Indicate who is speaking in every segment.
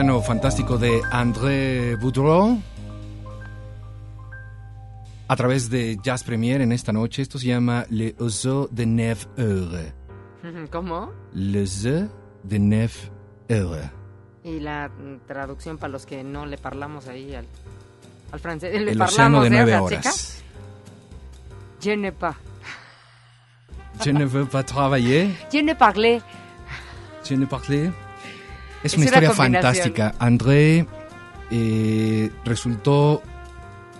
Speaker 1: Piano fantástico de André Boudreau a través de Jazz Premier en esta noche. Esto se llama Le Oiseau de Neuf Heures.
Speaker 2: ¿Cómo?
Speaker 1: Le Oiseau de Neuf Heures.
Speaker 2: Y la traducción para los que no le parlamos ahí al, al francés. Le
Speaker 1: El
Speaker 2: parlamos,
Speaker 1: océano de
Speaker 2: ¿eh?
Speaker 1: nueve horas.
Speaker 2: Je ne pas.
Speaker 1: Je ne veux pas travailler.
Speaker 2: Je ne parle.
Speaker 1: Je ne parle. Es
Speaker 2: Es
Speaker 1: una
Speaker 2: una
Speaker 1: historia fantástica. André eh, resultó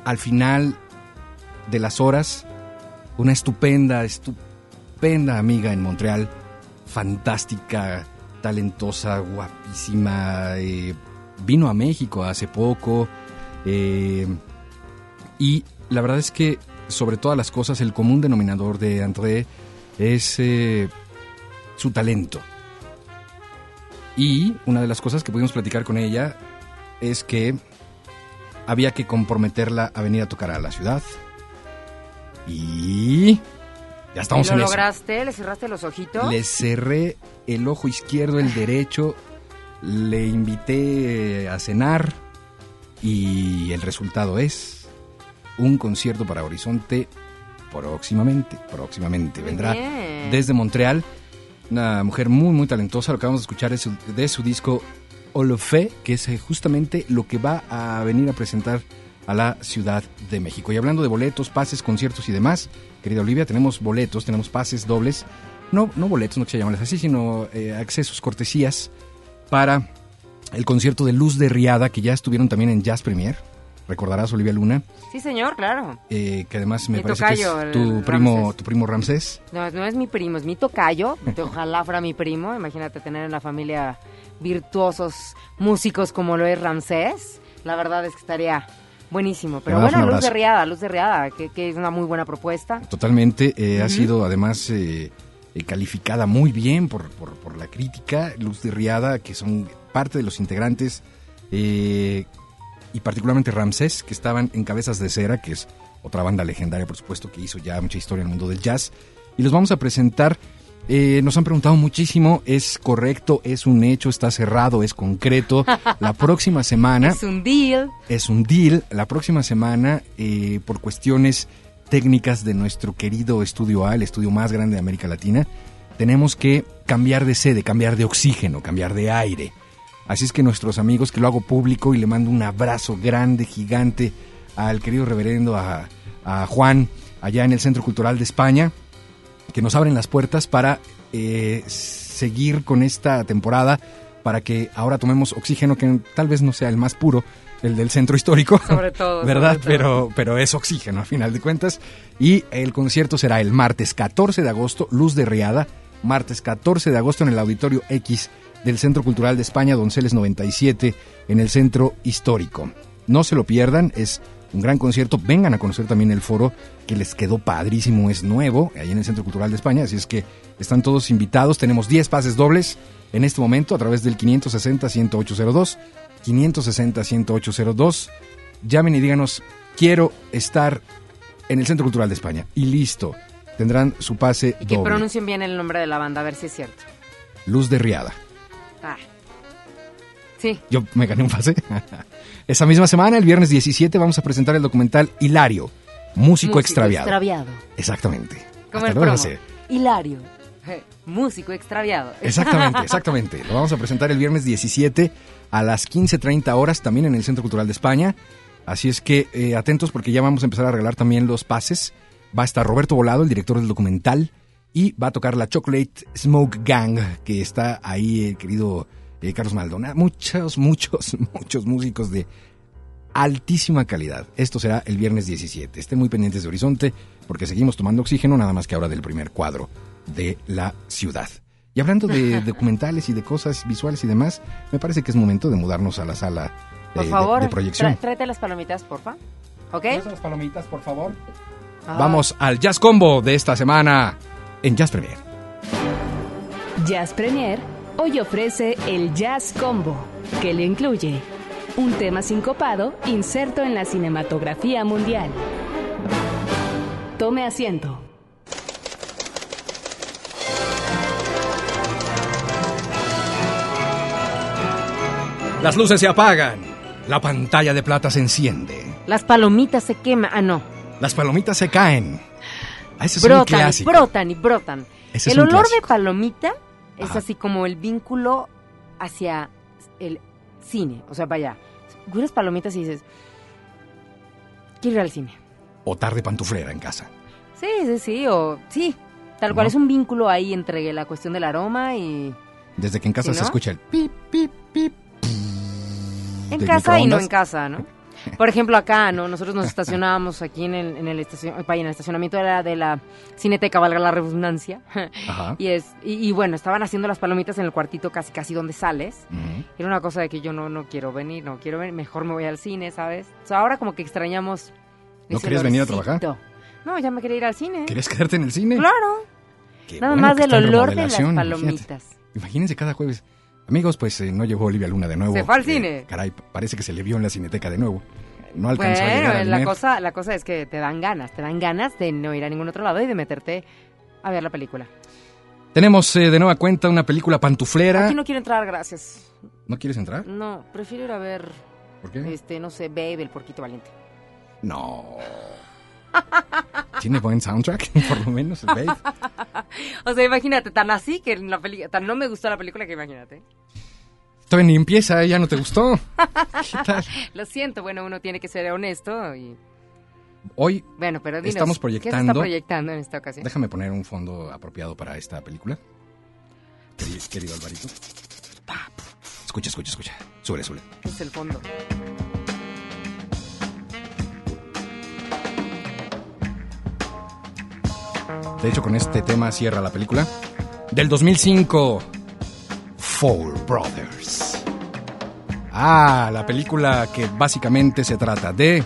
Speaker 1: al final de las horas una estupenda, estupenda amiga en Montreal. Fantástica, talentosa, guapísima. eh, vino a México hace poco. eh, y la verdad es que, sobre todas las cosas, el común denominador de André es eh, su talento. Y una de las cosas que pudimos platicar con ella es que había que comprometerla a venir a tocar a la ciudad. Y ya estamos
Speaker 2: ¿Y lo
Speaker 1: en eso.
Speaker 2: lograste? ¿Le cerraste los ojitos?
Speaker 1: Le cerré el ojo izquierdo, el derecho, le invité a cenar y el resultado es un concierto para Horizonte próximamente, próximamente. Vendrá
Speaker 2: bien.
Speaker 1: desde Montreal, una mujer muy, muy talentosa, lo que vamos a escuchar es de su disco Olofé, que es eh, justamente lo que va a venir a presentar a la Ciudad de México. Y hablando de boletos, pases, conciertos y demás, querida Olivia, tenemos boletos, tenemos pases dobles, no, no boletos, no que se llamarles así, sino eh, accesos, cortesías para el concierto de Luz de Riada, que ya estuvieron también en Jazz Premier. Recordarás, Olivia Luna,
Speaker 2: Sí, señor, claro.
Speaker 1: eh, que además me
Speaker 2: Mi
Speaker 1: parece
Speaker 2: tocayo,
Speaker 1: que es tu primo,
Speaker 2: Ramsés.
Speaker 1: tu primo Ramsés.
Speaker 2: No, no es mi primo, es mi tocayo. Ojalá fuera mi primo. Imagínate tener en la familia virtuosos músicos como lo es Ramsés. La verdad es que estaría buenísimo. Pero bueno, Luz de. Riada, Luz de Riada, que, que es una muy buena propuesta.
Speaker 1: Totalmente, eh, ha sido además eh, eh, calificada muy bien por, por, por la crítica, Luz de Riada, que son parte de los integrantes, y particularmente Ramsés, que estaban en Cabezas de Cera, que es otra banda legendaria, por supuesto, que hizo ya mucha historia en el mundo del jazz. Y los vamos a presentar. eh, nos han preguntado muchísimo, es correcto, es un hecho, está cerrado, es concreto. La próxima semana
Speaker 2: Es un deal.
Speaker 1: es un deal. La próxima semana, eh, por cuestiones técnicas de nuestro querido Estudio A, el estudio más grande de América Latina, tenemos que cambiar de sede, cambiar de oxígeno, cambiar de aire. Así es que nuestros amigos, que lo hago público y le mando un abrazo grande, gigante al querido reverendo, a, a Juan, allá en el Centro Cultural de España, que nos abren las puertas para eh, seguir con esta temporada, para que ahora tomemos oxígeno que tal vez no sea el más puro, el del centro histórico,
Speaker 2: Sobre todo,
Speaker 1: ¿verdad?
Speaker 2: sobre todo.
Speaker 1: Pero, pero es oxígeno a final de cuentas. Y el concierto será el martes 14 de agosto, Luz de Riada, martes 14 de agosto en el Auditorio X del Centro Cultural de España, Donceles 97, en el Centro Histórico. No se lo pierdan, es un gran concierto. Vengan a conocer también el foro que les quedó padrísimo, es nuevo, ahí en el Centro Cultural de España, así es que están todos invitados. Tenemos 10 pases dobles en este momento a través del 560-10802, 560-10802. Llamen y díganos, quiero estar en el Centro Cultural de España. Y listo, tendrán su pase
Speaker 2: Y que
Speaker 1: doble.
Speaker 2: pronuncien bien el nombre de la banda, a ver si es cierto.
Speaker 1: Luz de Riada.
Speaker 2: Ah. Sí.
Speaker 1: Yo me gané un pase. Esa misma semana, el viernes 17, vamos a presentar el documental Hilario, músico, extraviado.
Speaker 2: extraviado.
Speaker 1: Exactamente.
Speaker 2: Como
Speaker 1: Hasta luego.
Speaker 2: Hilario. Eh, Músico extraviado.
Speaker 1: Exactamente, exactamente. Lo vamos a presentar el viernes 17 a las 15.30 horas también en el Centro Cultural de España. Así es que eh, atentos porque ya vamos a empezar a regalar también los pases. Va a estar Roberto Volado, el director del documental, y va a tocar la Chocolate Smoke Gang, que está ahí el querido eh, Carlos Maldonado. Muchos, muchos, muchos músicos de altísima calidad. Esto será el viernes 17. Estén muy pendientes de Horizonte porque seguimos tomando oxígeno, nada más que ahora del primer cuadro de la ciudad. Y hablando de documentales y de cosas visuales y demás, me parece que es momento de mudarnos a la sala
Speaker 2: Por
Speaker 1: eh, de-
Speaker 2: favor,
Speaker 1: de, proyección.
Speaker 2: tráete las palomitas, porfa. ¿Ok?
Speaker 1: las palomitas, por favor?
Speaker 2: Ah.
Speaker 1: Vamos al Jazz Combo de esta semana en Jazz Premier.
Speaker 3: Jazz Premier hoy ofrece el Jazz Combo, que le incluye un tema sincopado inserto en la cinematografía mundial. Tome asiento.
Speaker 1: Las luces se apagan. La pantalla de plata se enciende.
Speaker 2: Las palomitas se queman. Ah, no.
Speaker 1: Las palomitas se caen. Ah, ese es un
Speaker 2: brotan, y brotan y brotan.
Speaker 1: Ese
Speaker 2: el olor de palomita es
Speaker 1: Ajá.
Speaker 2: así como el vínculo hacia el cine. O sea, vaya, hueles palomitas y dices, quiero ir al cine.
Speaker 1: O tarde pantuflera en casa.
Speaker 2: Sí, sí, sí, o sí. Tal cual
Speaker 1: ¿No?
Speaker 2: es un vínculo ahí entre la cuestión del aroma y...
Speaker 1: Desde que en casa
Speaker 2: ¿Sí,
Speaker 1: se
Speaker 2: no?
Speaker 1: escucha el pip, pip, pip.
Speaker 2: En casa y no en casa, ¿no? Por ejemplo, acá, ¿no? Nosotros nos estacionábamos aquí en el, en el, estacion- en el estacionamiento de la, de la Cineteca, valga la redundancia.
Speaker 1: Ajá.
Speaker 2: Y, es, y, y bueno, estaban haciendo las palomitas en el cuartito casi casi donde sales. Era una cosa de que yo no, no quiero venir, no quiero venir, mejor me voy al cine, ¿sabes? O sea, ahora como que extrañamos...
Speaker 1: ¿No querías venir a trabajar?
Speaker 2: No, ya me quería ir al cine.
Speaker 1: ¿Querías quedarte en el cine?
Speaker 2: Claro.
Speaker 1: Qué
Speaker 2: Nada
Speaker 1: bueno
Speaker 2: más del olor de las
Speaker 1: imagínate.
Speaker 2: palomitas.
Speaker 1: Imagínense cada jueves. Amigos, pues eh, no llegó Olivia Luna de nuevo.
Speaker 2: Se fue al
Speaker 1: Eh,
Speaker 2: cine.
Speaker 1: Caray, parece que se le vio en la cineteca de nuevo. No alcanzó a llegar
Speaker 2: Bueno,
Speaker 1: al
Speaker 2: la cosa, la cosa es que te dan ganas, te dan ganas de no ir a ningún otro lado y de meterte a ver la película.
Speaker 1: Tenemos eh, de nueva cuenta una película pantuflera.
Speaker 2: Aquí no quiero entrar, gracias.
Speaker 1: ¿No quieres entrar?
Speaker 2: No, prefiero ir a ver,
Speaker 1: ¿Por qué?
Speaker 2: este, no sé, Babe, el porquito valiente.
Speaker 1: No. ¿Tiene buen soundtrack? Por lo menos, Babe.
Speaker 2: O sea, imagínate, tan así que en la película, tan no me gustó la película que imagínate.
Speaker 1: Todavía ni empieza, ya no te gustó. ¿Qué tal?
Speaker 2: Lo siento, bueno, uno tiene que ser honesto y...
Speaker 1: Hoy,
Speaker 2: Bueno, pero dinos,
Speaker 1: Estamos
Speaker 2: ¿qué se está
Speaker 1: proyectando-
Speaker 2: proyectando en esta ocasión?
Speaker 1: déjame poner un fondo apropiado para esta película. Querido, Alvarito. Escucha, escucha, escucha. Sube, sube.
Speaker 2: Es el fondo.
Speaker 1: De hecho, con este tema cierra la película. Del 2005, Four Brothers. Ah, la película que básicamente se trata de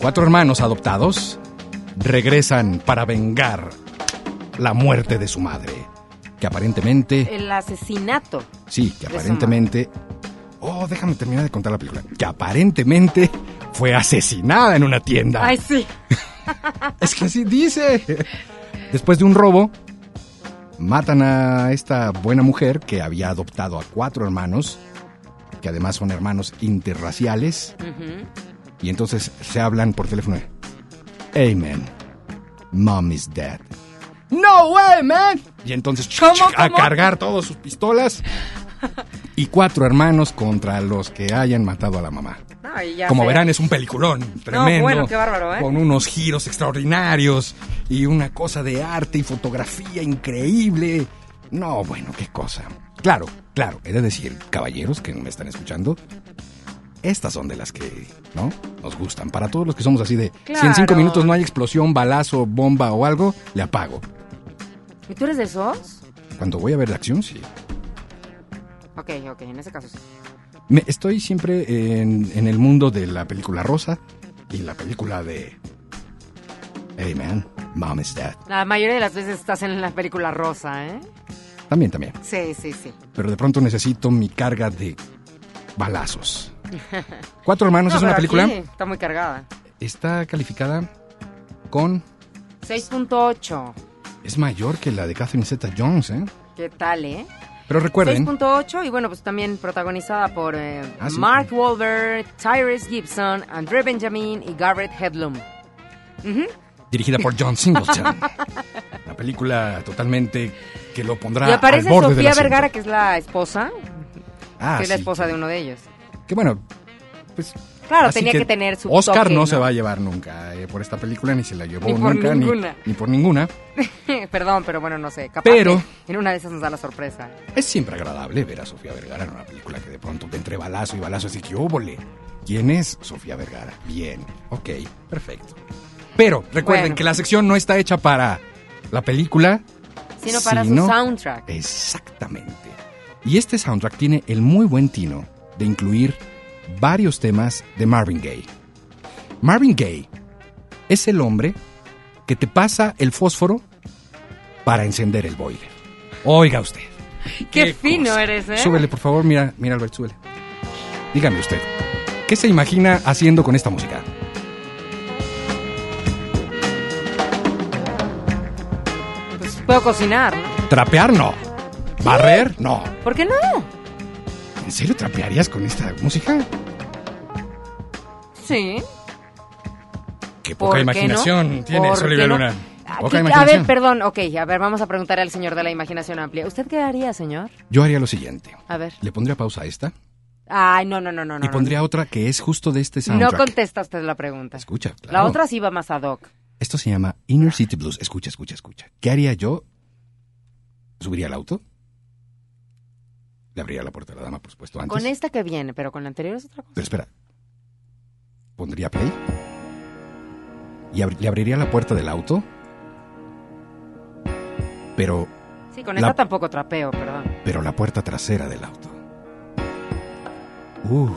Speaker 1: cuatro hermanos adoptados regresan para vengar la muerte de su madre. Que aparentemente,
Speaker 2: El asesinato.
Speaker 1: sí, que aparentemente... Oh, déjame terminar de contar la película. Que aparentemente fue asesinada en una tienda.
Speaker 2: Ay, sí.
Speaker 1: Es que así dice. Después de un robo, matan a esta buena mujer que había adoptado a cuatro hermanos, que además son hermanos interraciales, y entonces se hablan por teléfono. Hey, man, mom is dead. No way, man. Y entonces
Speaker 2: ¿Cómo,
Speaker 1: a
Speaker 2: cómo?
Speaker 1: cargar todas sus pistolas. Y cuatro hermanos contra los que hayan matado a la mamá.
Speaker 2: No, ya
Speaker 1: Como
Speaker 2: sé.
Speaker 1: verán, es un peliculón tremendo.
Speaker 2: bueno, qué bárbaro, ¿eh?
Speaker 1: Con unos giros extraordinarios y una cosa de arte y fotografía increíble. No, bueno, qué cosa. Claro, claro, he de decir, caballeros que me están escuchando, estas son de las que, ¿no? Nos gustan. Para todos los que somos así de, si en cinco minutos no hay explosión, balazo, bomba o algo, le apago.
Speaker 2: ¿Y tú eres de esos?
Speaker 1: Cuando voy a ver la acción, sí.
Speaker 2: Ok, ok, en ese caso sí.
Speaker 1: Me, estoy siempre en, en el mundo de la película rosa y la película de... Hey man, mom is dead.
Speaker 2: La mayoría de las veces estás en la película rosa, ¿eh?
Speaker 1: También, también.
Speaker 2: Sí, sí, sí.
Speaker 1: Pero de pronto necesito mi carga de balazos. Cuatro hermanos
Speaker 2: No,
Speaker 1: es una película.
Speaker 2: está muy cargada.
Speaker 1: Está calificada con...
Speaker 2: 6.8.
Speaker 1: Es mayor que la de Catherine Zeta Jones, ¿eh?
Speaker 2: ¿Qué tal, eh?
Speaker 1: Pero recuerden...
Speaker 2: 6.8 y bueno, pues también protagonizada por eh,
Speaker 1: Ah, sí.
Speaker 2: Mark Wahlberg, Tyrese Gibson, André Benjamin y Garrett Hedlund.
Speaker 1: Dirigida por John Singleton. Una película totalmente que lo pondrá
Speaker 2: Y aparece
Speaker 1: al borde
Speaker 2: Sofía. Vergara, que es la esposa,
Speaker 1: Ah,
Speaker 2: que es la
Speaker 1: sí,
Speaker 2: esposa de uno de ellos.
Speaker 1: Que bueno, pues...
Speaker 2: Claro,
Speaker 1: así
Speaker 2: tenía que, tener su
Speaker 1: Oscar
Speaker 2: toque,
Speaker 1: no, se va a llevar nunca eh, por esta película, ni se la llevó
Speaker 2: Ni por
Speaker 1: nunca, ni-
Speaker 2: ninguna.
Speaker 1: Ni, por ninguna.
Speaker 2: Perdón, pero bueno, no sé. Capaz
Speaker 1: Pero-
Speaker 2: en una de esas nos da la sorpresa.
Speaker 1: Es siempre agradable ver a Sofía Vergara en una película que de pronto te entre balazo y balazo así que óvole. ¿Quién es Sofía Vergara? Bien, ok, perfecto. Pero recuerden
Speaker 2: Bueno.
Speaker 1: que la sección no está hecha para la película,
Speaker 2: Sino para
Speaker 1: sino-
Speaker 2: su soundtrack.
Speaker 1: Exactamente. Y este soundtrack tiene el muy buen tino de incluir varios temas de Marvin Gaye. Marvin Gaye es el hombre que te pasa el fósforo para encender el boiler. Oiga usted.
Speaker 2: Qué fino
Speaker 1: cosa.
Speaker 2: eres, ¿eh?
Speaker 1: Súbele, por favor. Mira, mira, Albert, súbele. Dígame usted, ¿qué se imagina haciendo con esta música?
Speaker 2: Pues puedo cocinar, ¿no?
Speaker 1: ¿Trapear? No. ¿Barrer? No.
Speaker 2: ¿Por qué no?
Speaker 1: ¿En ¿En serio trapearías con esta música?
Speaker 2: Sí.
Speaker 1: Qué
Speaker 2: ¿Por
Speaker 1: poca imaginación
Speaker 2: no?
Speaker 1: tienes,
Speaker 2: ¿Por
Speaker 1: Olivia
Speaker 2: no?
Speaker 1: Luna.
Speaker 2: Aquí-
Speaker 1: Poca
Speaker 2: a ver, perdón, ok, a ver, vamos a preguntarle al señor de la imaginación amplia. ¿Usted qué haría, señor?
Speaker 1: Yo haría lo siguiente.
Speaker 2: A ver.
Speaker 1: Le pondría pausa a esta
Speaker 2: Ay, no, no, no, no.
Speaker 1: y
Speaker 2: no,
Speaker 1: pondría otra que es justo de este
Speaker 2: No, No
Speaker 1: soundtrack.
Speaker 2: contesta usted la pregunta.
Speaker 1: Escucha,
Speaker 2: La
Speaker 1: claro.
Speaker 2: otra sí va más ad hoc.
Speaker 1: Esto se llama Inner City Blues. Escucha, escucha, escucha. ¿Qué haría yo? ¿Subiría al auto? Le abriría la puerta a la dama, por supuesto, antes.
Speaker 2: Con esta que viene, pero con la anterior es otra cosa.
Speaker 1: Pero espera. Pondría play. Y abri- le abriría la puerta del auto. Pero,
Speaker 2: Sí, con
Speaker 1: La-
Speaker 2: esta tampoco trapeo, perdón.
Speaker 1: pero la puerta trasera del auto. Uf.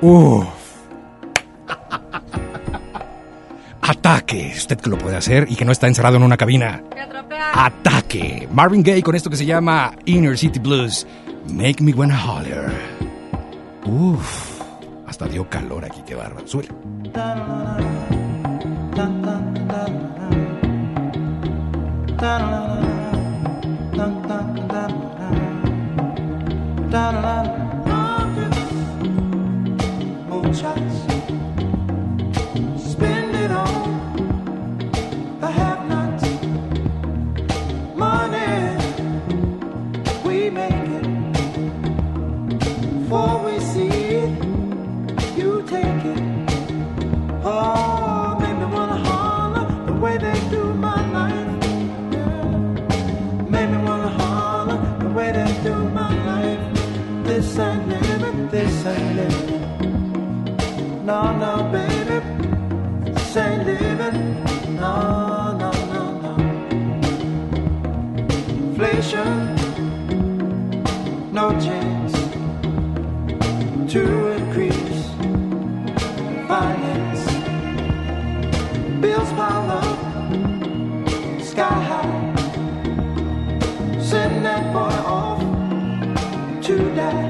Speaker 1: Uf. Ataque. Usted que lo puede hacer y que no está encerrado en una cabina. Ataque. Marvin Gaye con esto que se llama Inner City Blues. Make me wanna holler. Uf. Hasta dio calor aquí, qué bárbaro.
Speaker 4: Spend No, no, baby, ain't living. No, no, no, no. Inflation, no chance to increase finance. Bills pile up, sky high. Send that boy off to die.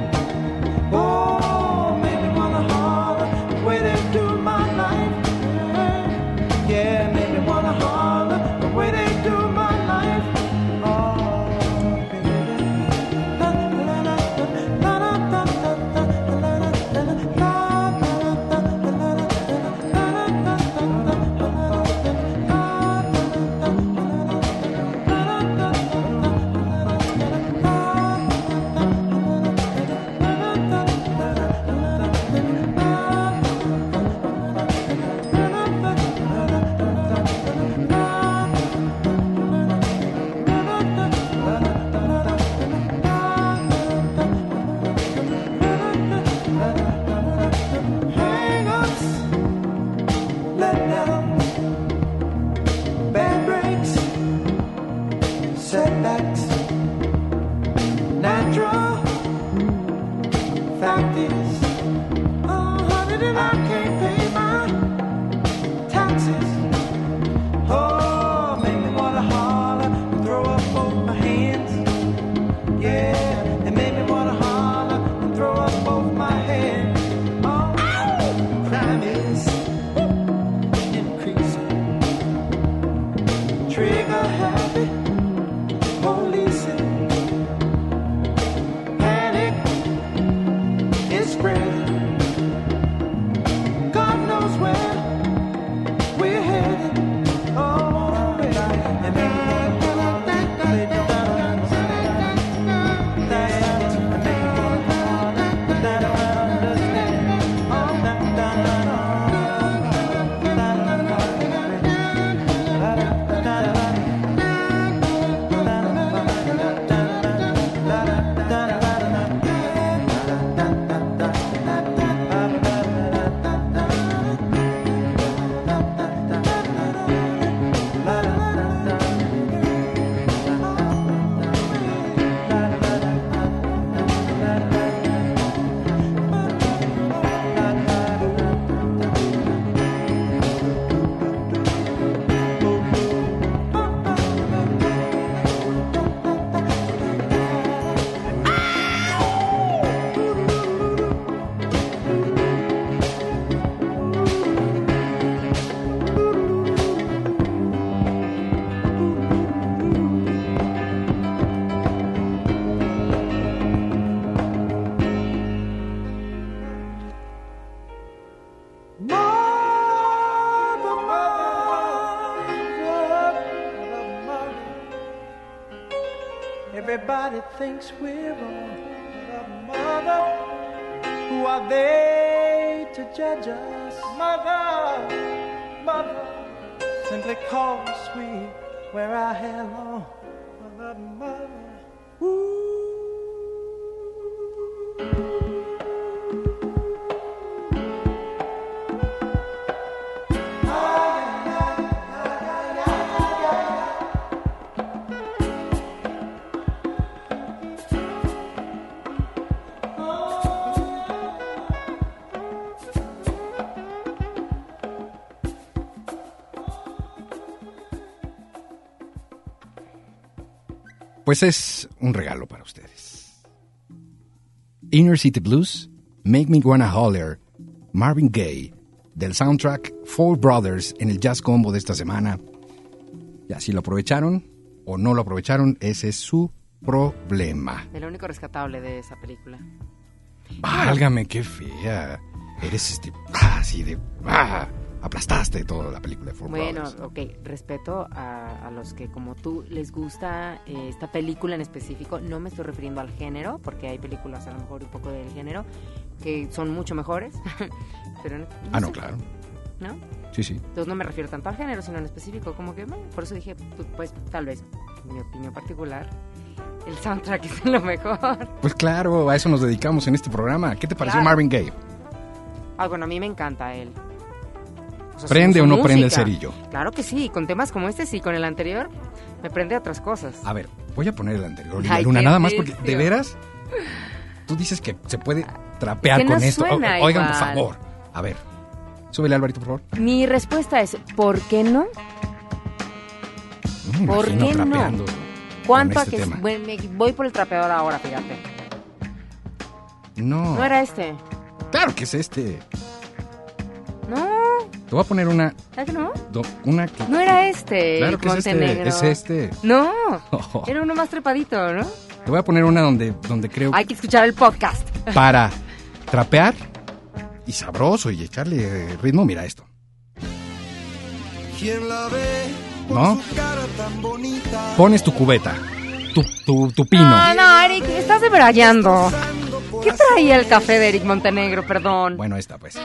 Speaker 4: Everybody thinks we're wrong. But mother, who are they to judge us? Mother, mother, simply cause we wear our hair long. Mother, mother,
Speaker 1: Pues es un regalo para ustedes. Inner City Blues, Make Me Wanna Holler, Marvin Gaye, del soundtrack Four Brothers en el Jazz Combo de esta semana. Ya si lo aprovecharon o no lo aprovecharon, ese es su problema.
Speaker 2: De lo único rescatable de esa película.
Speaker 1: Válgame, qué fea. Eres este, ah, así de, ah, aplastaste toda la película de Four
Speaker 2: Bueno,
Speaker 1: Brothers.
Speaker 2: ok, respeto a, a los que como tú les gusta eh, esta película en específico. No me estoy refiriendo al género, porque hay películas a lo mejor un poco del género que son mucho mejores. Pero no,
Speaker 1: Ah, no,
Speaker 2: sé,
Speaker 1: claro.
Speaker 2: ¿no?
Speaker 1: Sí, sí.
Speaker 2: Entonces no me refiero tanto al género, sino en específico. Como que, bueno, por eso dije, pues, pues, tal vez, mi opinión particular, el soundtrack es lo mejor.
Speaker 1: Pues claro, a eso nos dedicamos en este programa. ¿Qué te pareció
Speaker 2: Claro.
Speaker 1: Marvin Gaye?
Speaker 2: Ah, bueno, a mí me encanta él. Sea,
Speaker 1: ¿Prende o no prende el
Speaker 2: música.
Speaker 1: cerillo?
Speaker 2: Claro que sí, con temas como este sí, con el anterior me prende otras cosas.
Speaker 1: A ver, voy a poner el anterior,
Speaker 2: Ay,
Speaker 1: Luna, nada más porque, de veras, tú dices que se puede trapear
Speaker 2: Que no
Speaker 1: con esto.
Speaker 2: Suena
Speaker 1: oigan, por favor. A ver, súbele, Alvarito, por favor.
Speaker 2: Mi respuesta es, ¿por qué no?
Speaker 1: No me
Speaker 2: ¿Por qué no? ¿Cuánto
Speaker 1: con
Speaker 2: a
Speaker 1: este
Speaker 2: que bueno, me- voy por el trapeador ahora, fíjate?
Speaker 1: No,
Speaker 2: No era este.
Speaker 1: claro que es este.
Speaker 2: No,
Speaker 1: Te voy a poner una,
Speaker 2: ¿sabes que no?
Speaker 1: do- una que...
Speaker 2: No era este.
Speaker 1: Claro que es este,
Speaker 2: Montenegro.
Speaker 1: es este.
Speaker 2: No,
Speaker 1: Oh.
Speaker 2: era uno más trepadito, ¿no?
Speaker 1: Te voy a poner una donde, donde creo
Speaker 2: Hay que escuchar el podcast.
Speaker 1: para trapear y sabroso y echarle ritmo, mira esto.
Speaker 5: ¿Quién la ve
Speaker 1: ¿No?
Speaker 5: su cara tan bonita?
Speaker 1: Pones tu cubeta, tu, tu, tu pino.
Speaker 2: No, no, Eric, estás debrayando. ¿Qué traía el café de Eric Montenegro, perdón?
Speaker 1: Bueno, está, pues.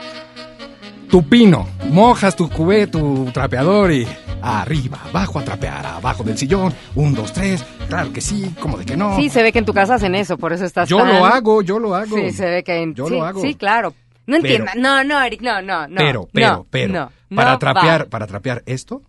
Speaker 1: Tu pino, mojas tu cubé, tu trapeador y arriba, abajo a trapear, abajo del sillón, un, dos, tres, claro que sí, como de que no.
Speaker 2: Sí, se ve que en tu casa hacen eso, por eso estás
Speaker 1: yo
Speaker 2: tan-
Speaker 1: lo hago, yo lo hago.
Speaker 2: Sí, se ve que en...
Speaker 1: Yo
Speaker 2: sí,
Speaker 1: lo hago.
Speaker 2: Sí, claro. No
Speaker 1: Pero-
Speaker 2: entiendas. No, no, Eric, no, no, no.
Speaker 1: pero, pero,
Speaker 2: no,
Speaker 1: pero,
Speaker 2: no,
Speaker 1: para
Speaker 2: no
Speaker 1: trapear,
Speaker 2: va.
Speaker 1: para trapear esto,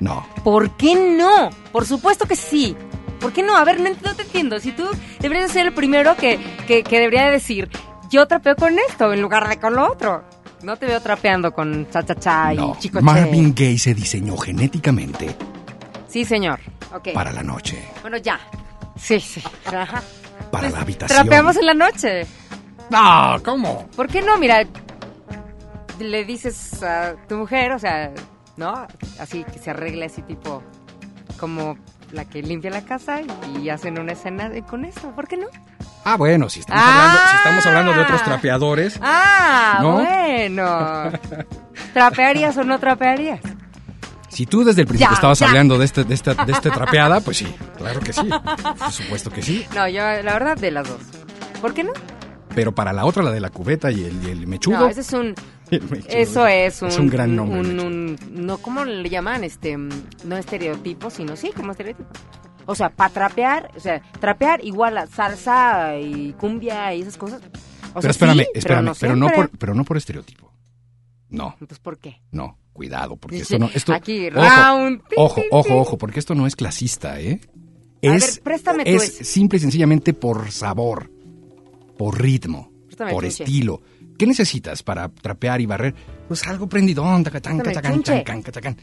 Speaker 1: no.
Speaker 2: ¿Por qué no? Por supuesto que sí. ¿Por qué no? A ver, no, te entiendo. Si tú deberías ser el primero que, que, que debería de decir, yo trapeo con esto en lugar de con lo otro. No te veo trapeando con cha-cha-cha y
Speaker 1: No,
Speaker 2: chico
Speaker 1: Marvin Gaye se diseñó genéticamente
Speaker 2: Sí, señor. Ok.
Speaker 1: para la noche,
Speaker 2: Bueno, ya. Sí, sí. Ajá.
Speaker 1: para
Speaker 2: Pues,
Speaker 1: la habitación.
Speaker 2: Trapeamos en la noche.
Speaker 1: No, ¿cómo?
Speaker 2: ¿Por qué no? Mira, le dices a tu mujer, o sea, ¿no? Así que se arregle así tipo como la que limpia la casa y hacen una escena de- con esto. ¿Por qué no?
Speaker 1: Ah, bueno, si estamos,
Speaker 2: Ah.
Speaker 1: hablando, si estamos hablando de otros trapeadores,
Speaker 2: Ah,
Speaker 1: ¿No?
Speaker 2: bueno. ¿Trapearías o no trapearías?
Speaker 1: si tú desde el principio
Speaker 2: Ya,
Speaker 1: estabas
Speaker 2: ya.
Speaker 1: hablando de este, de esta, de este trapeada, pues sí, claro que sí, por supuesto que sí.
Speaker 2: No, yo la verdad de las dos. ¿Por qué no?
Speaker 1: Pero para la otra, la de la cubeta y el, y el mechudo,
Speaker 2: No, ese es un eso es un
Speaker 1: es un gran nombre.
Speaker 2: un- un- no cómo le llaman este no estereotipo, sino sí, como estereotipo. O sea, para trapear, o sea, trapear igual a salsa y cumbia y esas cosas. O
Speaker 1: pero
Speaker 2: sea,
Speaker 1: espérame,
Speaker 2: sí,
Speaker 1: espérame,
Speaker 2: no
Speaker 1: pero no, por, pero no por estereotipo. No,
Speaker 2: Entonces, ¿por qué?
Speaker 1: no, cuidado, porque esto no, esto,
Speaker 2: aquí,
Speaker 1: ojo,
Speaker 2: round,
Speaker 1: ojo, ojo, porque esto no es clasista, ¿eh?
Speaker 2: A
Speaker 1: Es,
Speaker 2: ver, préstame tú
Speaker 1: es simple y sencillamente por sabor, por ritmo,
Speaker 2: Préstame
Speaker 1: por estilo. ¿Qué necesitas para trapear y barrer? Pues algo prendidón, tacatán,
Speaker 2: chunche.
Speaker 1: chancán, cachacán.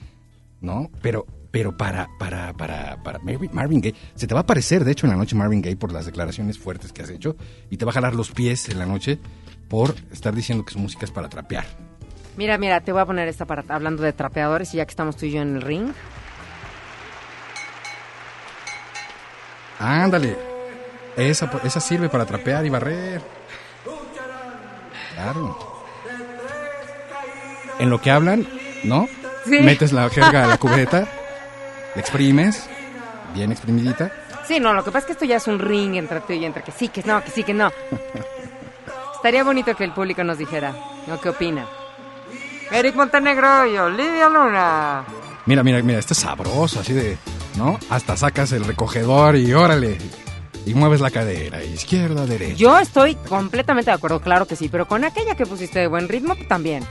Speaker 1: ¿No? Pero, pero para, para, para, para Marvin, Marvin Gaye, se te va a aparecer, de hecho, en la noche Marvin Gaye por las declaraciones fuertes que has hecho y te va a jalar los pies en la noche por estar diciendo que su música es para trapear.
Speaker 2: Mira, mira, te voy a poner esta para hablando de trapeadores y ya que estamos tú y yo en el ring.
Speaker 1: Ándale. Esa, esa sirve para trapear y barrer. Claro. En lo que hablan, ¿no?
Speaker 2: Sí.
Speaker 1: Metes la jerga a la cubeta, le exprimes, bien exprimidita.
Speaker 2: Sí, no, lo que pasa es que esto ya es un ring entre tú y entre que sí, que no, que sí, que no. Estaría bonito que el público nos dijera, ¿no? ¿Qué opina? Eric Montenegro y Olivia Luna.
Speaker 1: Mira, mira, mira, esto es sabroso, así de, ¿no? Hasta sacas el recogedor y órale. Y mueves la cadera, izquierda, derecha.
Speaker 2: Yo estoy completamente de acuerdo, claro que sí, pero con aquella que pusiste de buen ritmo también.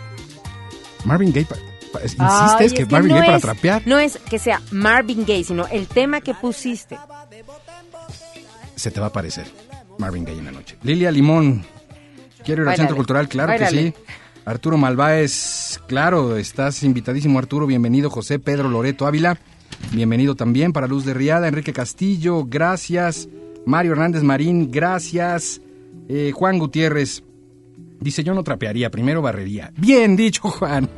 Speaker 1: Marvin Gaye, insistes
Speaker 2: Ay, es
Speaker 1: que Marvin
Speaker 2: no
Speaker 1: Gaye para
Speaker 2: es-
Speaker 1: trapear.
Speaker 2: No es que sea Marvin Gaye, sino el tema que pusiste.
Speaker 1: Se te va a aparecer Marvin Gaye en la noche. Lilia Limón, quiero ir al Centro Cultural, claro que sí. Arturo Malváez, claro, estás invitadísimo Arturo, bienvenido. José Pedro Loreto Ávila, bienvenido también. Para Luz de Riada, Enrique Castillo, gracias. Mario Hernández Marín, gracias. Eh, Juan Gutiérrez, dice yo no trapearía, primero barrería. Bien dicho, Juan.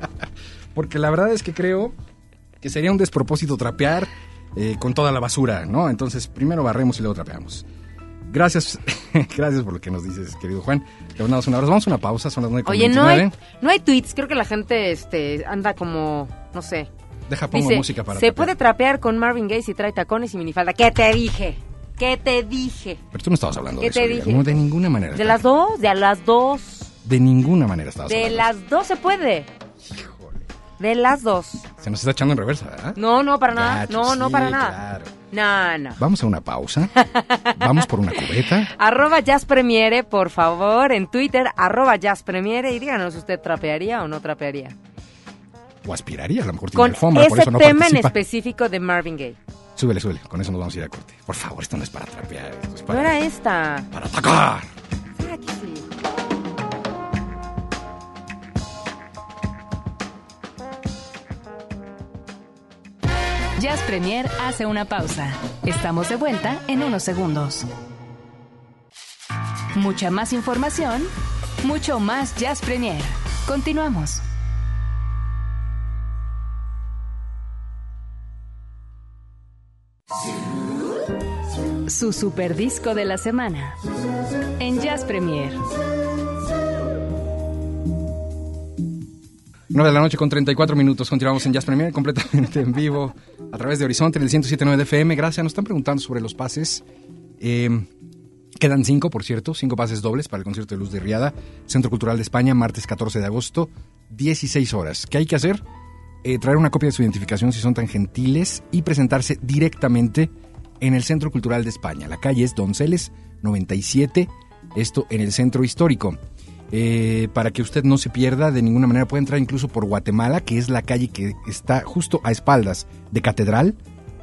Speaker 1: Porque la verdad es que creo que sería un despropósito trapear eh, con toda la basura, ¿no? Entonces, primero barremos y luego trapeamos. Gracias, gracias por lo que nos dices, querido Juan. Te mandamos un abrazo. Vamos a una pausa, son las 9.29.
Speaker 2: Oye, no hay, no hay tweets, creo que la gente este, anda como, no sé.
Speaker 1: Deja, pongo
Speaker 2: Dice,
Speaker 1: música para
Speaker 2: se
Speaker 1: trapear.
Speaker 2: puede trapear con Marvin Gaye si trae tacones y minifalda. ¿Qué te dije? ¿Qué te dije?
Speaker 1: Pero tú no estabas hablando
Speaker 2: ¿Qué
Speaker 1: de eso,
Speaker 2: te
Speaker 1: Lilia.
Speaker 2: dije?
Speaker 1: No, de ninguna manera.
Speaker 2: ¿De las dos? ¿De las dos?
Speaker 1: De ninguna manera estabas
Speaker 2: De
Speaker 1: hablando.
Speaker 2: las dos se puede. De las dos.
Speaker 1: Se nos está echando en reversa, ¿verdad?
Speaker 2: No, no, para nada.
Speaker 1: Gacho,
Speaker 2: No, no,
Speaker 1: sí,
Speaker 2: para nada.
Speaker 1: claro.
Speaker 2: No, no.
Speaker 1: Vamos a una pausa. Vamos por una cubeta.
Speaker 2: Arroba Jazz Premiere, por favor, en Twitter, arroba Jazz Premiere, y díganos si usted trapearía o no trapearía.
Speaker 1: O aspiraría, a lo mejor tiene
Speaker 2: Con
Speaker 1: alfombra, por
Speaker 2: ese
Speaker 1: eso no
Speaker 2: tema en específico de Marvin Gaye.
Speaker 1: Súbele, súbele. Con eso nos vamos a ir a corte. Por favor, esto no es para trapear. Esto es
Speaker 2: No
Speaker 1: para,
Speaker 2: era esta.
Speaker 1: para atacar.
Speaker 3: Jazz Premier hace una pausa. Estamos de vuelta en unos segundos. Mucha más información, mucho más Jazz Premier. Continuamos. Su super disco de la semana en Jazz Premier.
Speaker 1: 9 de la noche con 34 minutos. Continuamos en Jazz Premier completamente en vivo a través de Horizonte, del 107.9 de FM. Gracias. Nos están preguntando sobre los pases. Eh, quedan cinco, por cierto, cinco pases dobles para el concierto de Luz de Riada, Centro Cultural de España, martes 14 de agosto, 16 horas. ¿Qué hay que hacer? Eh, traer una copia de su identificación si son tan gentiles y presentarse directamente en el Centro Cultural de España. La calle es Donceles 97, esto en el centro histórico. Eh, para que usted no se pierda de ninguna manera, puede entrar incluso por Guatemala, que es la calle que está justo a espaldas de Catedral.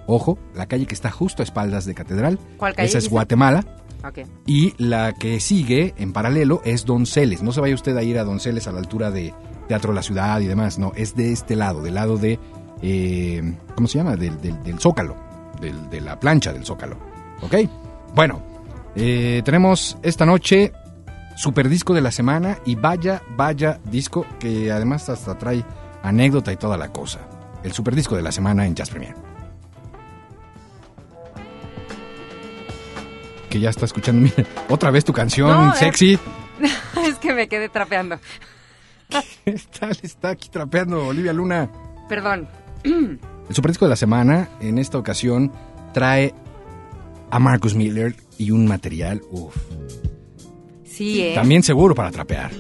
Speaker 1: Ojo, la calle que está justo a espaldas de Catedral.
Speaker 2: ¿Cuál calle
Speaker 1: Esa es? Guatemala.
Speaker 2: Ok.
Speaker 1: Y la que sigue en paralelo es Donceles. No se vaya usted a ir a Donceles a la altura de Teatro La Ciudad y demás. No, es de este lado, del lado de. eh, ¿Cómo se llama? Del, del- del Zócalo. Del- de la plancha del Zócalo. ¿Ok? Bueno, eh, tenemos esta noche super disco de la semana y vaya, vaya disco que además hasta trae anécdota y toda la cosa. El super disco de la semana en Jazz Premier. Que ya está escuchando, mira, otra vez tu canción
Speaker 2: No,
Speaker 1: sexy.
Speaker 2: es que me quedé trapeando.
Speaker 1: Está, está aquí trapeando Olivia Luna.
Speaker 2: Perdón.
Speaker 1: El superdisco de la semana, en esta ocasión, trae a Marcus Miller y un material, uff,
Speaker 2: Sí, ¿eh?
Speaker 1: también seguro para trapear.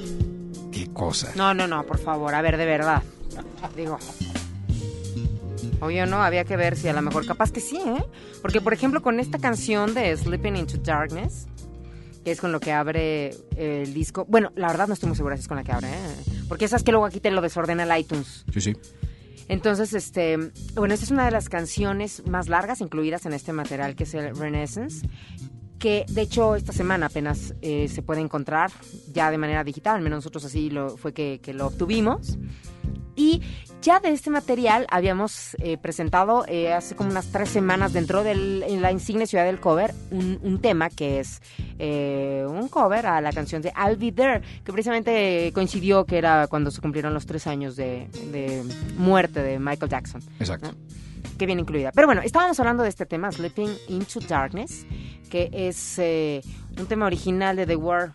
Speaker 1: Qué cosa.
Speaker 2: No, no, no, por favor, a ver, de verdad. Digo. Oye, no, había que ver si a lo mejor capaz que sí, ¿eh? Porque, por ejemplo, con esta canción de Sleeping into Darkness, que es con lo que abre el disco. Bueno, la verdad no estoy muy segura si es con la que abre, ¿eh? Porque esas que luego aquí te lo desordena el iTunes.
Speaker 1: Sí, sí.
Speaker 2: Entonces, este, bueno, esta es una de las canciones más largas incluidas en este material que es el Renaissance, que de hecho esta semana apenas eh, se puede encontrar ya de manera digital, al menos nosotros así lo, fue que, que lo obtuvimos. Y ya de este material habíamos eh, presentado eh, hace como unas tres semanas dentro de la insigne ciudad del cover un, un tema que es eh, un cover a la canción de I'll Be There, que precisamente coincidió que era cuando se cumplieron los tres años de, de muerte de Michael Jackson
Speaker 1: Exacto.
Speaker 2: que viene incluida. Pero bueno, estábamos hablando de este tema, Sleeping into Darkness, que es un tema original de The War.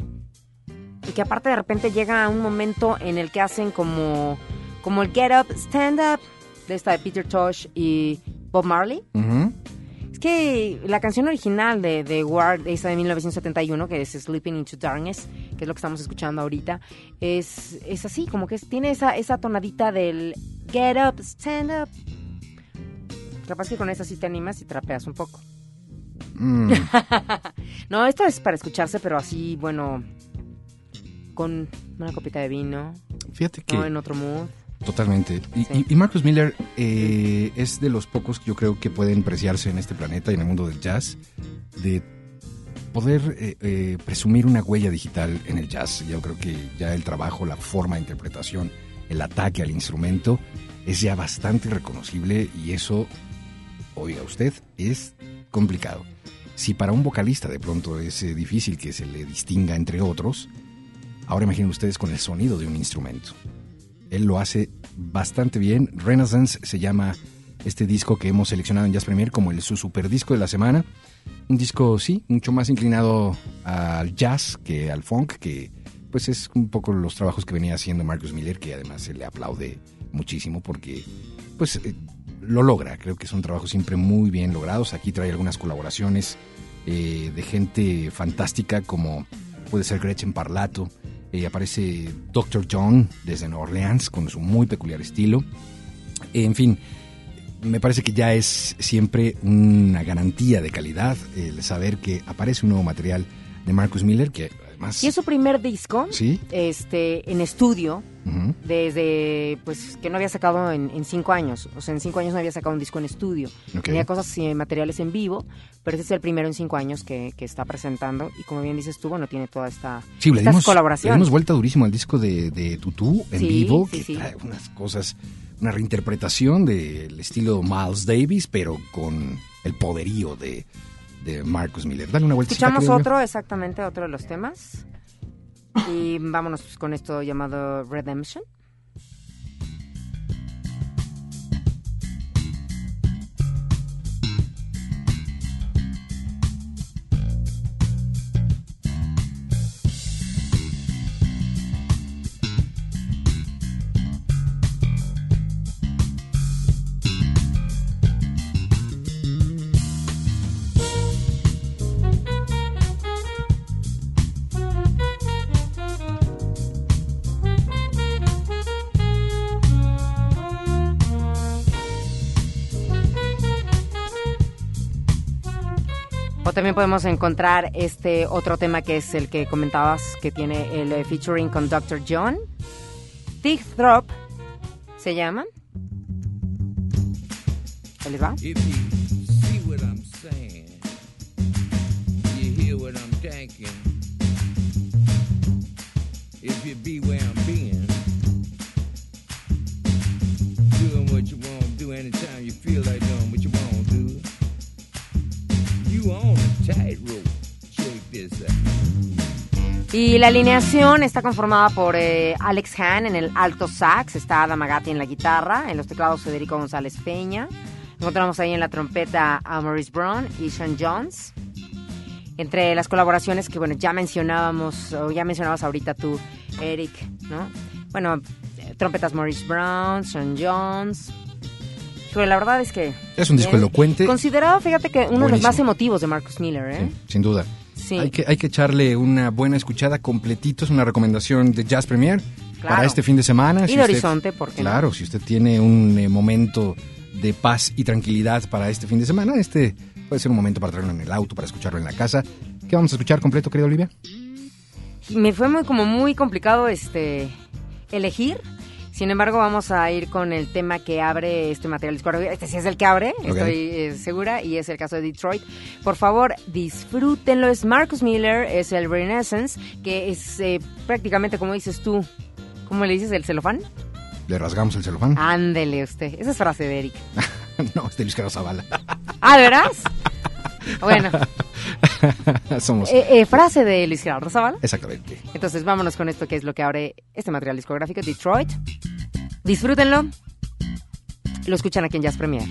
Speaker 2: Y que aparte de repente llega a un momento en el que hacen como, como el Get Up, Stand Up, de esta de Peter Tosh y Bob Marley. Es que la canción original de, de Ward, esa de 1971, que es Sleeping into Darkness, que es lo que estamos escuchando ahorita, es, es así, como que tiene esa, esa tonadita del get up, stand up. Capaz que con esa sí te animas y trapeas un poco.
Speaker 1: Mm,
Speaker 2: No, esto es para escucharse, pero así, bueno, con una copita de vino,
Speaker 1: fíjate que...
Speaker 2: ¿no? En otro mood.
Speaker 1: Totalmente. Y,
Speaker 2: Sí.
Speaker 1: y- Marcus Miller eh, es de los pocos que yo creo que pueden preciarse en este planeta y en el mundo del jazz de poder eh, eh, presumir una huella digital en el jazz. Yo creo que ya el trabajo, la forma de interpretación, el ataque al instrumento es ya bastante reconocible y eso, oiga usted, es complicado. Si para un vocalista de pronto es difícil que se le distinga entre otros, ahora imaginen ustedes con el sonido de un instrumento. Él lo hace bastante bien. Renaissance se llama este disco que hemos seleccionado en Jazz Premier como el su super disco de la semana. Un disco, sí, mucho más inclinado al jazz que al funk, que pues es un poco los trabajos que venía haciendo Marcus Miller, que además se le aplaude muchísimo porque pues eh, lo logra. Creo que son trabajos siempre muy bien logrados. Aquí trae algunas colaboraciones eh, de gente fantástica como puede ser Gretchen Parlato. Eh, aparece Dr. John desde Nueva Orleans con su muy peculiar estilo. En fin, me parece que ya es siempre una garantía de calidad el saber que aparece un nuevo material de Marcus Miller que además...
Speaker 2: Y es su primer disco,
Speaker 1: Sí.
Speaker 2: este, en estudio,
Speaker 1: Ujú.
Speaker 2: desde, pues, que no había sacado en, en cinco años. O sea, en cinco años no había sacado un disco en estudio.
Speaker 1: Ok.
Speaker 2: Tenía cosas y materiales en vivo, pero este es el primero en cinco años que, que está presentando. Y como bien dices tú, bueno, tiene toda esta
Speaker 1: Sí, le dimos, le
Speaker 2: colaboraciones.
Speaker 1: dimos vuelta durísimo al disco de, de Tutú en
Speaker 2: Sí,
Speaker 1: vivo,
Speaker 2: sí,
Speaker 1: que trae unas cosas, una reinterpretación del estilo Miles Davis, pero con el poderío de, de Marcus Miller. Dale una vuelta.
Speaker 2: Escuchamos otro, exactamente, otro de los temas. Y vámonos con esto llamado Redemption. También podemos encontrar este otro tema que es el que comentabas, que tiene el eh, featuring con Dr. John. Thick Throp se llama. Ahí les va.
Speaker 6: If you see what I'm saying, you hear what I'm thinking. If you be where I'm
Speaker 2: Y la alineación está conformada por eh, Alex Hahn en el alto sax, está Adam Agati en la guitarra, en los teclados Federico González Peña. Encontramos ahí en la trompeta a Maurice Brown y Sean Jones. Entre las colaboraciones que, bueno, ya mencionábamos, o ya mencionabas ahorita tú, Eric, ¿no? Bueno, eh, trompetas Maurice Brown, Sean Jones. Híjole, la verdad es que...
Speaker 1: Es un disco
Speaker 2: bien.
Speaker 1: elocuente.
Speaker 2: Considerado, fíjate que uno de los más emotivos de Marcus Miller, ¿eh?
Speaker 1: Sí, sin duda.
Speaker 2: Sí.
Speaker 1: Hay, que, hay que echarle una buena escuchada completito. Es una recomendación de Jazz Premier
Speaker 2: Claro.
Speaker 1: para este fin de semana.
Speaker 2: Y de Horizonte, ¿por qué no?
Speaker 1: Claro, si usted tiene un eh, momento de paz y tranquilidad para este fin de semana, este puede ser un momento para traerlo en el auto, para escucharlo en la casa. ¿Qué vamos a escuchar completo, querida Olivia?
Speaker 2: me fue muy como muy complicado este elegir. Sin embargo, vamos a ir con el tema que abre este material discográfico. Este sí es el que abre, estoy eh, segura, y es el caso de Detroit. Por favor, disfrútenlo. Es Marcus Miller, es el Renaissance, que es eh, prácticamente, como dices tú, ¿cómo le dices? ¿El celofán?
Speaker 1: Le rasgamos el celofán.
Speaker 2: Ándele usted. Esa es frase de Eric.
Speaker 1: no, es de Luis Carlos Zavala.
Speaker 2: Ah, ¿de veras? bueno,
Speaker 1: Somos.
Speaker 2: eh, eh, frase de Luis Gerardo Zavala.
Speaker 1: Exactamente.
Speaker 2: Entonces vámonos con esto que es lo que abre este material discográfico, Detroit. Disfrútenlo. Lo escuchan aquí en Jazz Premier.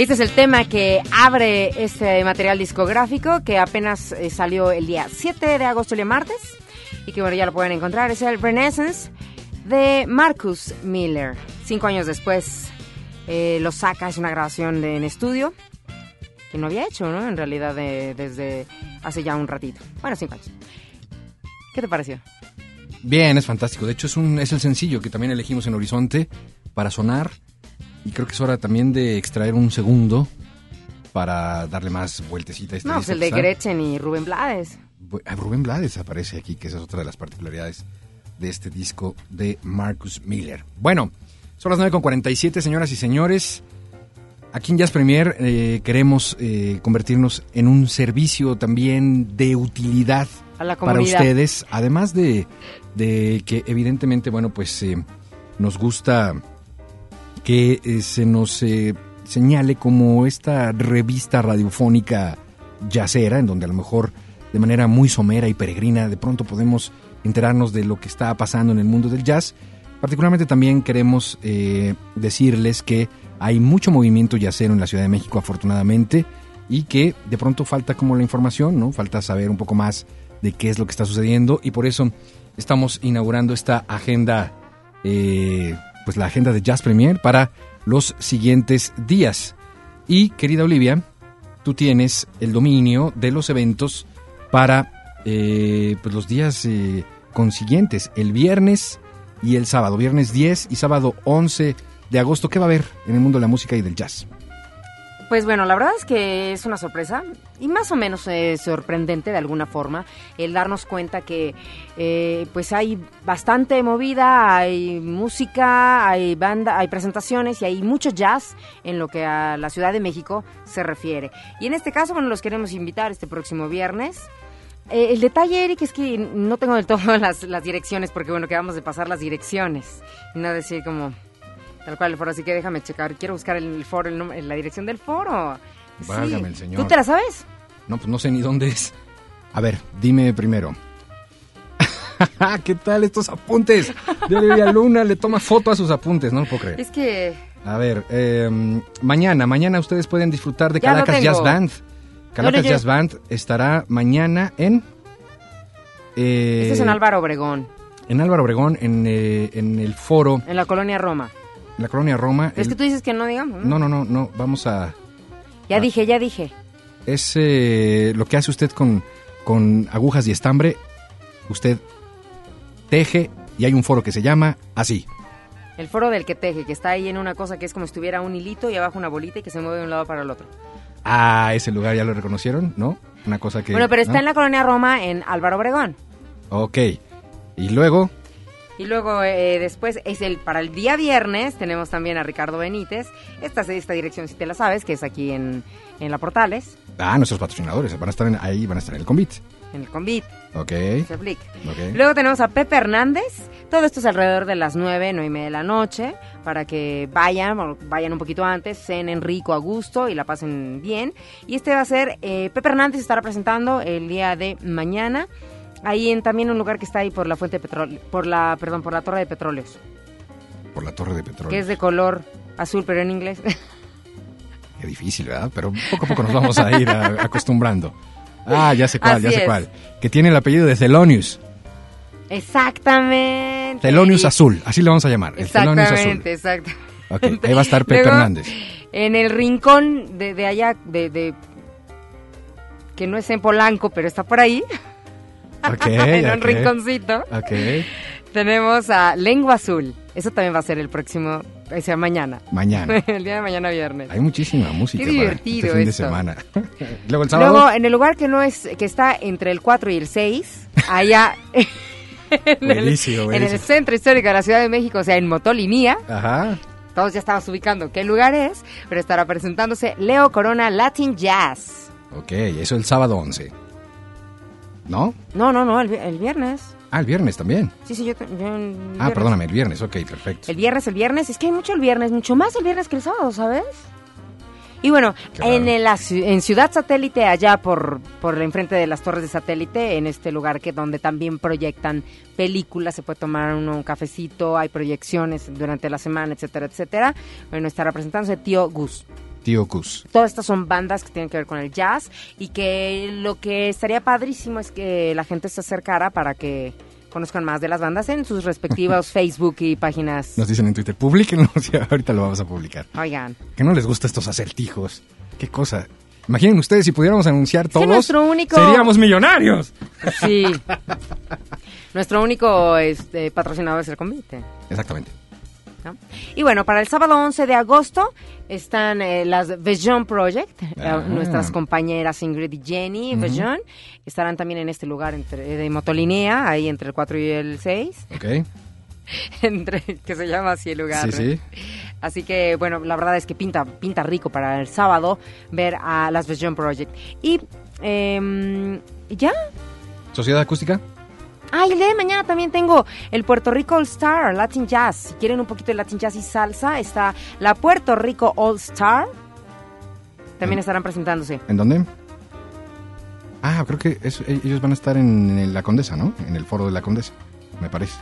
Speaker 2: Este es el tema que abre este material discográfico que apenas eh, salió el día 7 de agosto, el martes, y que bueno, ya lo pueden encontrar. Es el Renaissance de Marcus Miller. Cinco años después eh, lo saca, es una grabación de, en estudio que no había hecho, ¿no? En realidad de- desde hace ya un ratito. Bueno, cinco años. ¿Qué te pareció?
Speaker 1: Bien, es fantástico. De hecho, es, un, es el sencillo que también elegimos en Horizonte para sonar. Y creo que es hora también de extraer un segundo para darle más vueltecita a este
Speaker 2: No, pues el de. Gretchen y Rubén Blades.
Speaker 1: Ah, Rubén Blades aparece aquí, que esa es otra de las particularidades de este disco de Marcus Miller. Bueno, son las 9.47, señoras y señores. Aquí en Jazz Premier eh, queremos eh, convertirnos en un servicio también de utilidad
Speaker 2: A la
Speaker 1: para ustedes, además de, de que evidentemente, bueno, pues eh, nos gusta que eh, se nos eh, señale como esta revista radiofónica yacera, en donde a lo mejor de manera muy somera y peregrina de pronto podemos enterarnos de lo que está pasando en el mundo del jazz. Particularmente también queremos eh, decirles que hay mucho movimiento yacero en la Ciudad de México, afortunadamente, y que de pronto falta como la información, ¿no? Falta saber un poco más de qué es lo que está sucediendo y por eso estamos inaugurando esta agenda, eh, pues la agenda de Jazz Premier para los siguientes días. Y querida Olivia, tú tienes el dominio de los eventos para eh, pues los días eh, consiguientes, el viernes y el sábado, viernes 10 y sábado 11 de agosto. ¿Qué va a haber en el mundo de la música y del jazz?
Speaker 2: Pues bueno, la verdad es que es una sorpresa y más o menos eh, sorprendente de alguna forma el darnos cuenta que eh, pues hay bastante movida, hay música, hay banda, hay presentaciones y hay mucho jazz en lo que a la Ciudad de México se refiere. Y en este caso, bueno, los queremos invitar este próximo viernes. Eh, el detalle, Eric, es que no tengo del todo las, las direcciones porque bueno, quedamos de pasar las direcciones no decir como Tal cual el foro, así que déjame checar. Quiero buscar el foro, el la dirección del foro. Sí.
Speaker 1: Válgame el señor.
Speaker 2: ¿Tú te la sabes?
Speaker 1: No, pues no sé ni dónde es. A ver, dime primero. ¿Qué tal estos apuntes? Olivia Luna le toma foto a sus apuntes, no lo puedo creer.
Speaker 2: Es que
Speaker 1: A ver, eh, mañana, mañana ustedes pueden disfrutar de
Speaker 2: Ya
Speaker 1: Calacas. Jazz Band. Calacas
Speaker 2: No, no, yo-
Speaker 1: Jazz Band estará mañana en... eh,
Speaker 2: este es en Álvaro Obregón,
Speaker 1: En Álvaro Obregón, en, eh, en el foro,
Speaker 2: en la colonia Roma.
Speaker 1: La colonia Roma.
Speaker 2: Es
Speaker 1: El-
Speaker 2: que tú dices que no digamos.
Speaker 1: No, no, no, no, vamos a...
Speaker 2: Ya dije, ya dije.
Speaker 1: Es eh, lo que hace usted con, con agujas y estambre. Usted teje y hay un foro que se llama así.
Speaker 2: El foro del que teje, que está ahí en una cosa que es como si tuviera un hilito y abajo una bolita y que se mueve de un lado para el otro.
Speaker 1: Ah, ese lugar ya lo reconocieron, ¿no? Una cosa que...
Speaker 2: bueno, pero está
Speaker 1: ¿no?
Speaker 2: en la colonia Roma, en Álvaro Obregón.
Speaker 1: Ok. Y luego...
Speaker 2: Y luego eh, después es el para el día viernes tenemos también a Ricardo Benítez. Esta esta dirección si te la sabes, que es aquí en, en la Portales,
Speaker 1: Ah, nuestros patrocinadores van a estar en- ahí, van a estar en el convite.
Speaker 2: en el Convit,
Speaker 1: Ok.
Speaker 2: se aplica.
Speaker 1: Ok.
Speaker 2: Luego tenemos a Pepe Hernández. Todo esto es alrededor de las 9, 9 y media de la noche. Para que vayan, o vayan un poquito antes, cenen rico a gusto y la pasen bien. Y este va a ser, eh, Pepe Hernández estará presentando el día de mañana. Ahí en también un lugar que está ahí por la fuente de petróleo, por la, perdón, por la torre de petróleos,
Speaker 1: Por la torre de petróleo.
Speaker 2: que es de color azul, pero en inglés.
Speaker 1: Qué difícil, ¿verdad? Pero poco a poco nos vamos a ir a- acostumbrando. Ah, ya sé cuál,
Speaker 2: Así
Speaker 1: ya sé
Speaker 2: es.
Speaker 1: cuál. Que tiene el apellido de Thelonious.
Speaker 2: Exactamente.
Speaker 1: Thelonious Azul, así le vamos a llamar. El Thelonious Azul.
Speaker 2: Exactamente.
Speaker 1: Ok, ahí va a estar Pepe
Speaker 2: Luego,
Speaker 1: Hernández.
Speaker 2: En el rincón de, de allá, de, de- que no es en Polanco, pero está por ahí,
Speaker 1: Ok,
Speaker 2: en un
Speaker 1: ok.
Speaker 2: rinconcito,
Speaker 1: Ok,
Speaker 2: tenemos a Lengua Azul. Eso también va a ser el próximo, o sea, mañana.
Speaker 1: mañana.
Speaker 2: el día de mañana viernes.
Speaker 1: Hay muchísima música
Speaker 2: Qué
Speaker 1: para
Speaker 2: divertido
Speaker 1: este fin de
Speaker 2: esto.
Speaker 1: semana. Luego el sábado.
Speaker 2: Luego, en el lugar que no es, que está entre el 4 y el 6, allá en, el,
Speaker 1: Buenísimo,
Speaker 2: en
Speaker 1: buenísimo.
Speaker 2: el centro histórico de la Ciudad de México, o sea, en Motolinía,
Speaker 1: Ajá.
Speaker 2: todos ya estabas ubicando qué lugar es, pero estará presentándose Leo Corona Latin Jazz.
Speaker 1: Ok, eso el sábado 11. ¿No?
Speaker 2: No, no, no, el, el viernes.
Speaker 1: Ah, el viernes también.
Speaker 2: Sí, sí, yo, yo
Speaker 1: Ah, perdóname, el viernes. Ok, perfecto.
Speaker 2: El viernes, el viernes. Es que hay mucho el viernes, mucho más el viernes que el sábado, ¿sabes? Y bueno, en, el- en Ciudad Satélite, allá por, por la enfrente de las torres de satélite, en este lugar que donde también proyectan películas, se puede tomar uno un cafecito, hay proyecciones durante la semana, etcétera, etcétera. Bueno, estará presentándose Tío Gus.
Speaker 1: Tío Cus.
Speaker 2: Todas estas son bandas que tienen que ver con el jazz y que lo que estaría padrísimo es que la gente se acercara para que conozcan más de las bandas en sus respectivos Facebook y páginas.
Speaker 1: Nos dicen en Twitter, publíquenlo, sí, ahorita lo vamos a publicar.
Speaker 2: Oigan,
Speaker 1: Que no les gusta estos acertijos. Qué cosa. Imaginen ustedes si pudiéramos anunciar
Speaker 2: que
Speaker 1: todos.
Speaker 2: nuestro único-
Speaker 1: Seríamos millonarios.
Speaker 2: sí. Nuestro único este, patrocinador es el convite.
Speaker 1: Exactamente.
Speaker 2: ¿No? Y bueno, para el sábado 11 de agosto están eh, las Vision Project, eh,
Speaker 1: Ah.
Speaker 2: nuestras compañeras Ingrid y Jenny Vision. Estarán también en este lugar entre, de Motolinea, ahí entre el 4 y el 6,
Speaker 1: Ok.
Speaker 2: entre, que se llama así el lugar.
Speaker 1: Sí,
Speaker 2: ¿no?
Speaker 1: sí.
Speaker 2: Así que, bueno, la verdad es que pinta, pinta rico para el sábado ver a las Vision Project. Y, em, ¿ya?
Speaker 1: Sociedad Acústica.
Speaker 2: Ah, y el día de mañana también tengo el Puerto Rico All Star, Latin Jazz. Si quieren un poquito de Latin Jazz y salsa, está la Puerto Rico All Star. También
Speaker 1: Mm.
Speaker 2: estarán presentándose.
Speaker 1: ¿En dónde? Ah, creo que es- ellos van a estar en, en la Condesa, ¿no? En el foro de la Condesa, me parece.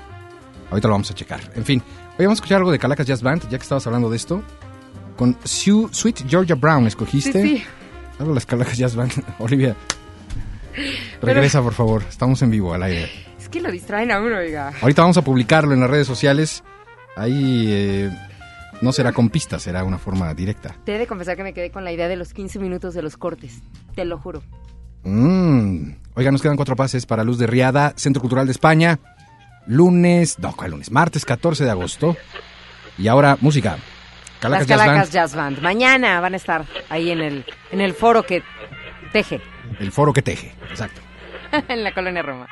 Speaker 1: Ahorita lo vamos a checar. En fin, hoy vamos a escuchar algo de Calacas Jazz Band, ya que estabas hablando de esto. Con Sue, Sweet Georgia Brown, ¿escogiste? Algo de las Calacas Jazz Band. Olivia, regresa, por favor. Estamos en vivo, al aire.
Speaker 2: Es que lo distraen a uno, oiga.
Speaker 1: Ahorita vamos a publicarlo en las redes sociales. Ahí eh, no será con pistas, será una forma directa.
Speaker 2: Te he de confesar que me quedé con la idea de los 15 minutos de los cortes. Te lo juro.
Speaker 1: Mm. Oiga, nos quedan cuatro pases para Luz de Riada, Centro Cultural de España. Lunes, no, ¿cuál lunes? Martes 14 de agosto. Y ahora, música. Calacas
Speaker 2: Las
Speaker 1: Jazz
Speaker 2: Calacas
Speaker 1: Band,
Speaker 2: Jazz Band. Mañana van a estar ahí en el, en el foro que teje,
Speaker 1: el foro que teje. Exacto.
Speaker 2: en la colonia Roma.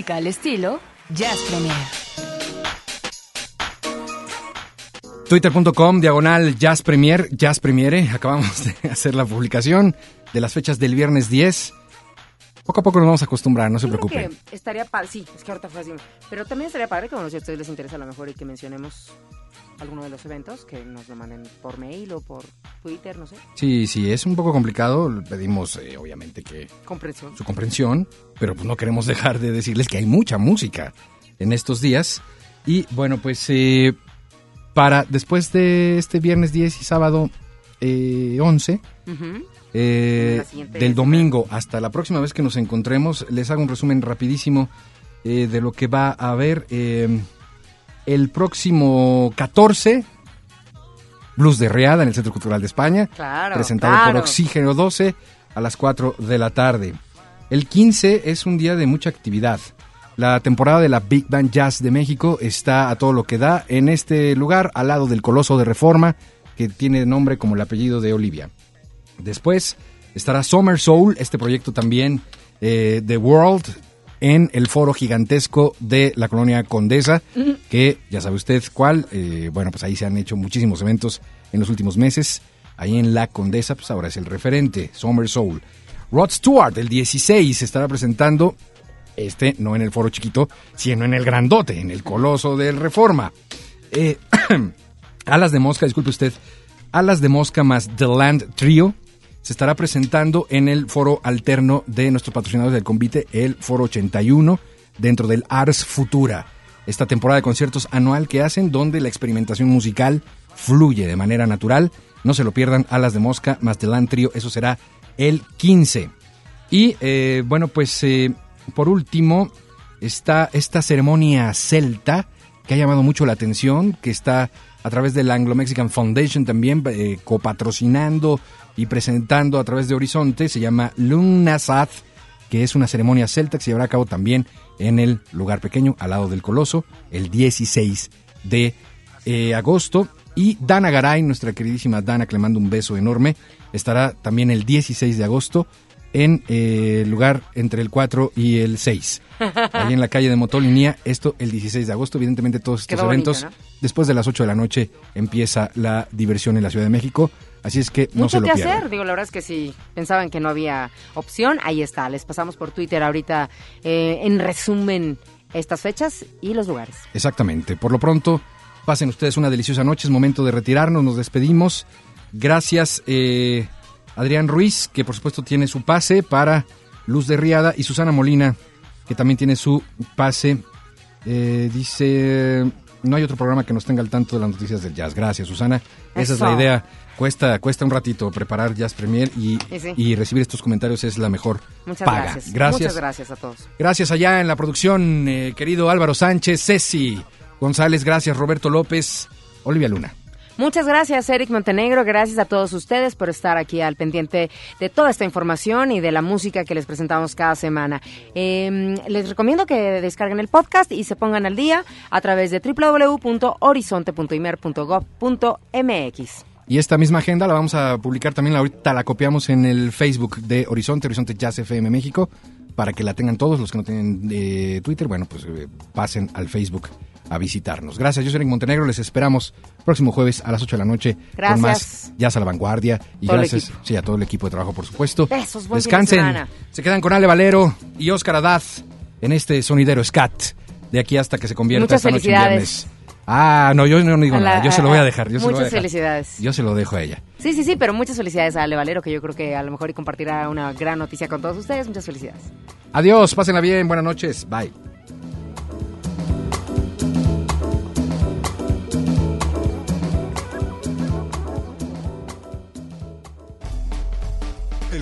Speaker 3: Música al estilo Jazz Premier.
Speaker 1: Twitter.com, diagonal Jazz Premier, Jazz Premiere. Acabamos de hacer la publicación de las fechas del viernes 10. Poco a poco nos vamos a acostumbrar, no se preocupen.
Speaker 2: que estaría padre, sí, es que ahorita fue así. Pero también estaría padre que, bueno, si a ustedes les interesa a lo mejor y que mencionemos alguno de los eventos, que nos lo manden por mail o por Twitter, no sé.
Speaker 1: Sí, sí, es un poco complicado. Pedimos, eh, obviamente, que
Speaker 2: Comprensión.
Speaker 1: su comprensión, pero pues no queremos dejar de decirles que hay mucha música en estos días. Y bueno, pues eh, para después de este viernes 10 y sábado eh, 11,
Speaker 2: Ujú.
Speaker 1: Eh, del domingo hasta la próxima vez que nos encontremos, les hago un resumen rapidísimo eh, de lo que va a haber eh, el próximo 14. Blues de Reada en el Centro Cultural de España
Speaker 2: Claro,
Speaker 1: presentado
Speaker 2: claro.
Speaker 1: por Oxígeno 12 a las 4 de la tarde. El 15 es un día de mucha actividad. La temporada de la Big Band Jazz de México está a todo lo que da en este lugar, al lado del Coloso de Reforma, que tiene nombre como el apellido de Olivia. Después estará Summer Soul, este proyecto también eh, The World, en el foro gigantesco de la colonia Condesa, que ya sabe usted cuál. eh, bueno, pues ahí se han hecho muchísimos eventos en los últimos meses. Ahí en la Condesa, pues ahora es el referente, Summer Soul. Rod Stewart, el 16, se estará presentando, este no en el foro chiquito, sino en el grandote, en el coloso del Reforma. Eh, Alas de Mosca, disculpe usted, Alas de Mosca más The Land Trio se estará presentando en el foro alterno de nuestros patrocinadores del convite, el Foro 81, dentro del Ars Futura, esta temporada de conciertos anual que hacen donde la experimentación musical fluye de manera natural. No se lo pierdan, Alas de Mosca más Trio, eso será el 15. Y eh, bueno, pues eh, por último está esta ceremonia celta que ha llamado mucho la atención, que está a través de la Anglo Mexican Foundation también eh, copatrocinando y presentando a través de Horizonte, se llama Lunasad, que es una ceremonia celta que se llevará a cabo también en el lugar pequeño, al lado del Coloso, el 16 de eh, agosto. Y Dana Garay, nuestra queridísima Dana, que le mando un beso enorme, estará también el 16 de agosto en eh, el lugar entre el 4 y el 6. Ahí en la calle de Motolinía, esto el 16 de agosto. Evidentemente todos estos
Speaker 2: Quedó bonito,
Speaker 1: eventos,
Speaker 2: ¿no?
Speaker 1: después de las 8 de la noche empieza la diversión en la Ciudad de México. Así es que no
Speaker 2: Mucho
Speaker 1: se lo
Speaker 2: que
Speaker 1: pierdan.
Speaker 2: hacer, digo, la verdad es que si pensaban que no había opción, ahí está, les pasamos por Twitter ahorita eh, en resumen estas fechas y los lugares.
Speaker 1: Exactamente. Por lo pronto, pasen ustedes una deliciosa noche. Es momento de retirarnos. Nos despedimos. Gracias, eh, Adrián Ruiz, que por supuesto tiene su pase para Luz de Riada, y Susana Molina, que también tiene su pase. Eh, dice, no hay otro programa que nos tenga al tanto de las noticias del jazz. Gracias, Susana. Esa es la idea. Cuesta, cuesta un ratito preparar Jazz Premier y,
Speaker 2: Sí, sí.
Speaker 1: y recibir estos comentarios es la mejor
Speaker 2: Muchas
Speaker 1: paga.
Speaker 2: gracias.
Speaker 1: Gracias.
Speaker 2: Muchas gracias a todos.
Speaker 1: Gracias allá en la producción, eh, querido Álvaro Sánchez, Ceci González, gracias Roberto López, Olivia Luna.
Speaker 2: Muchas gracias, Eric Montenegro. Gracias a todos ustedes por estar aquí al pendiente de toda esta información y de la música que les presentamos cada semana. Eh, les recomiendo que descarguen el podcast y se pongan al día a través de www.horizonte.imer.gov.mx.
Speaker 1: Y esta misma agenda la vamos a publicar también, ahorita la copiamos en el Facebook de Horizonte, Horizonte Jazz FM México, para que la tengan todos los que no tienen eh, Twitter, bueno, pues eh, pasen al Facebook a visitarnos. Gracias, yo soy Montenegro, les esperamos próximo jueves a las 8 de la noche
Speaker 2: Gracias.
Speaker 1: con más Jazz a la Vanguardia. Y
Speaker 2: Todo
Speaker 1: gracias sí, a todo el equipo de trabajo, por supuesto.
Speaker 2: Besos, buen fin de
Speaker 1: Descansen, se quedan con Ale Valero y Óscar Adaz en este sonidero Scat, de aquí hasta que se convierta
Speaker 2: Muchas
Speaker 1: esta noche en viernes. Ah, no, yo no digo
Speaker 2: la-
Speaker 1: nada, yo se lo voy a dejar. Yo se lo
Speaker 2: muchas
Speaker 1: dejar.
Speaker 2: felicidades.
Speaker 1: Yo se lo dejo a ella.
Speaker 2: Sí, sí, sí, pero muchas felicidades a Ale Valero, que yo creo que a lo mejor y compartirá una gran noticia con todos ustedes. Muchas felicidades.
Speaker 1: Adiós, pásenla bien, buenas noches, bye.